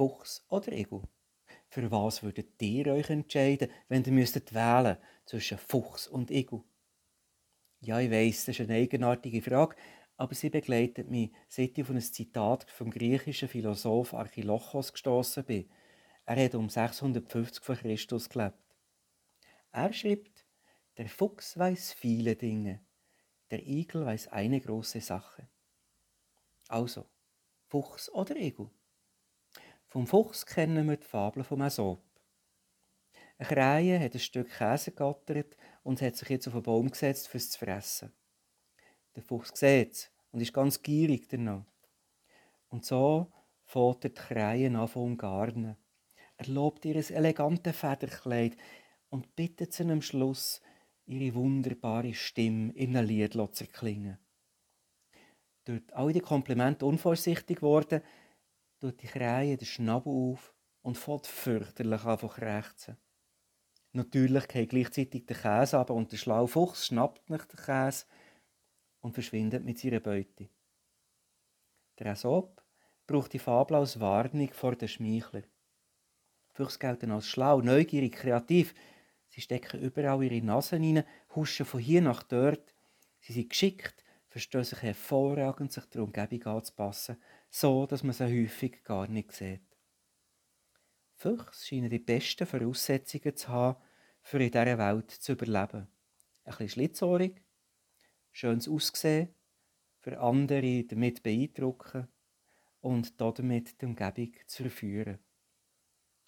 Fuchs oder Ego? Für was würdet ihr euch entscheiden, wenn ihr müsstet wählen zwischen Fuchs und Ego? Ja, ich weiß, das ist eine eigenartige Frage, aber sie begleitet mich, seit ich auf ein Zitat vom griechischen Philosoph Archilochos gestoßen bin. Er hat um 650 vor Christus gelebt. Er schreibt, der Fuchs weiß viele Dinge, der Igel weiß eine große Sache. Also, Fuchs oder Ego? Vom Fuchs kennen wir die Fabel vom Aesop. Eine Krähe hat ein Stück Käse gattert und hat sich jetzt auf einen Baum gesetzt, fürs zu fressen. Der Fuchs sieht es und ist ganz gierig danach. Und so fährt die Krähe an von umgarnen. Er lobt ihr elegantes Federkleid und bittet sie am Schluss, ihre wunderbare Stimme in einem Lied zu erklingen. Dort all die Komplimente unvorsichtig geworden, tut die Krähe den Schnabel auf und fällt fürchterlich an von krächzen. Natürlich geht gleichzeitig der Käse aber und der schlaue Fuchs schnappt nach den Käse und verschwindet mit seiner Beute. Der Aesop braucht die Fabel als Warnung vor den Schmeichler. Füchse gelten als schlau, neugierig, kreativ. Sie stecken überall ihre Nasen rein, huschen von hier nach dort. Sie sind geschickt, verstehen sich hervorragend, sich der Umgebung anzupassen, so dass man sie häufig gar nicht sieht. Füchse scheinen die besten Voraussetzungen zu haben, für in dieser Welt zu überleben. Ein bisschen schlitzohrig, schönes Aussehen, für andere damit beeindrucken und damit die Umgebung zu verführen.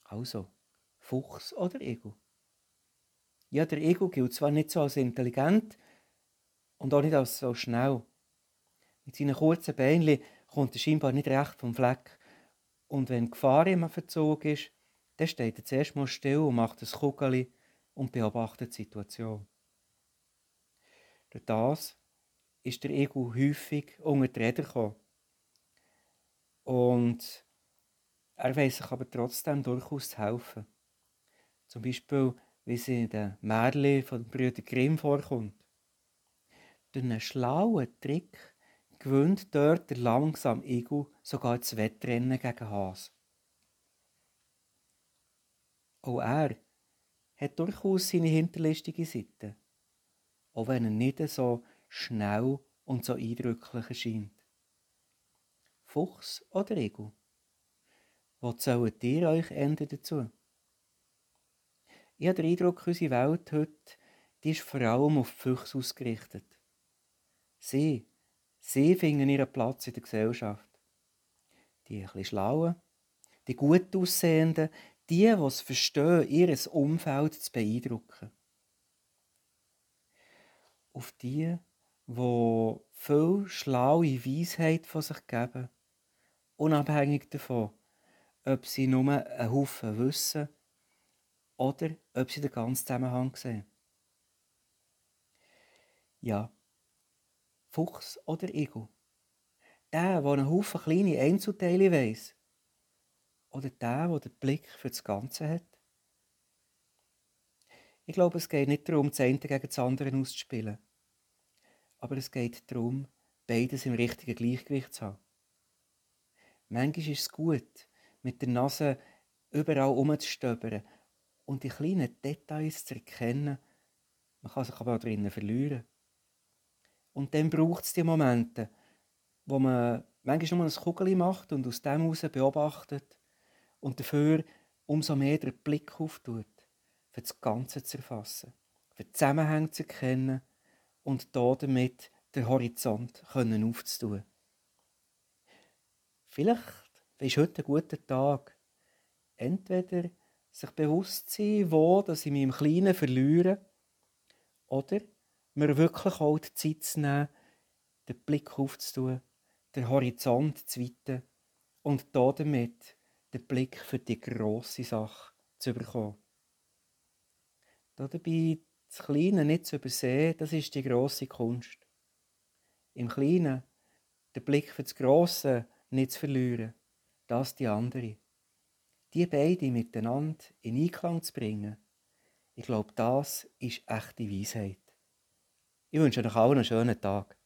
Also, Fuchs oder Ego? Ja, der Ego gilt zwar nicht so als intelligent und auch nicht als so schnell. Mit seinen kurzen Beinen kommt er scheinbar nicht recht vom Fleck. Und wenn Gefahr immer Verzug ist, dann steht er zuerst mal still und macht ein Kugeli und beobachtet die Situation. Durch das ist der Ego häufig unter die Räder gekommen. Und er weiß sich aber trotzdem durchaus helfen. Zum Beispiel, wie sie in den Märchen von den Brüdern Grimm vorkommt. Durch einen schlauen Trick gewinnt dort der langsame Ego sogar das Wettrennen gegen Has. Auch er hat durchaus seine hinterlistige Seite, auch wenn er nicht so schnell und so eindrücklich erscheint. Fuchs oder Ego? Was sollt ihr euch ändern dazu? Ich habe den Eindruck, unsere Welt heute die ist vor allem auf Füchse ausgerichtet. Sie, sie finden ihren Platz in der Gesellschaft. Die bisschen schlauen, die gut aussehenden, die, die es verstehen, ihr Umfeld zu beeindrucken. Auf die, die viel schlaue Weisheit von sich geben, unabhängig davon, ob sie nur einen Haufen wissen oder ob sie den ganzen Zusammenhang sehen. Ja, Fuchs oder Ego. Der, der einen Haufen kleine Einzelteile weiss. Oder der, der den Blick für das Ganze hat. Ich glaube, es geht nicht darum, das eine gegen das andere auszuspielen aber es geht darum, beides im richtigen Gleichgewicht zu haben. Manchmal ist es gut, mit der Nase überall umzustöbern und die kleinen Details zu erkennen. Man kann sich aber auch drinnen verlieren. Und dann braucht es die Momente, wo man manchmal nur ein Kugel macht und aus dem heraus beobachtet und dafür umso mehr den Blick auftut, für das Ganze zu erfassen, für die Zusammenhänge zu erkennen und damit den Horizont können aufzutun. Vielleicht ist heute ein guter Tag. Entweder sich bewusst sein, wo dass ich mich im Kleinen verliere, oder mir wirklich auch die Zeit zu nehmen, den Blick aufzutun, den Horizont zu weiten und damit den Blick für die grosse Sache zu bekommen. Dabei das Kleine nicht zu übersehen, das ist die grosse Kunst. Im Kleinen den Blick für das Grosse nicht zu verlieren, das die andere. Die beiden miteinander in Einklang zu bringen, ich glaube, das ist echte Weisheit. Ich wünsche euch allen einen schönen Tag.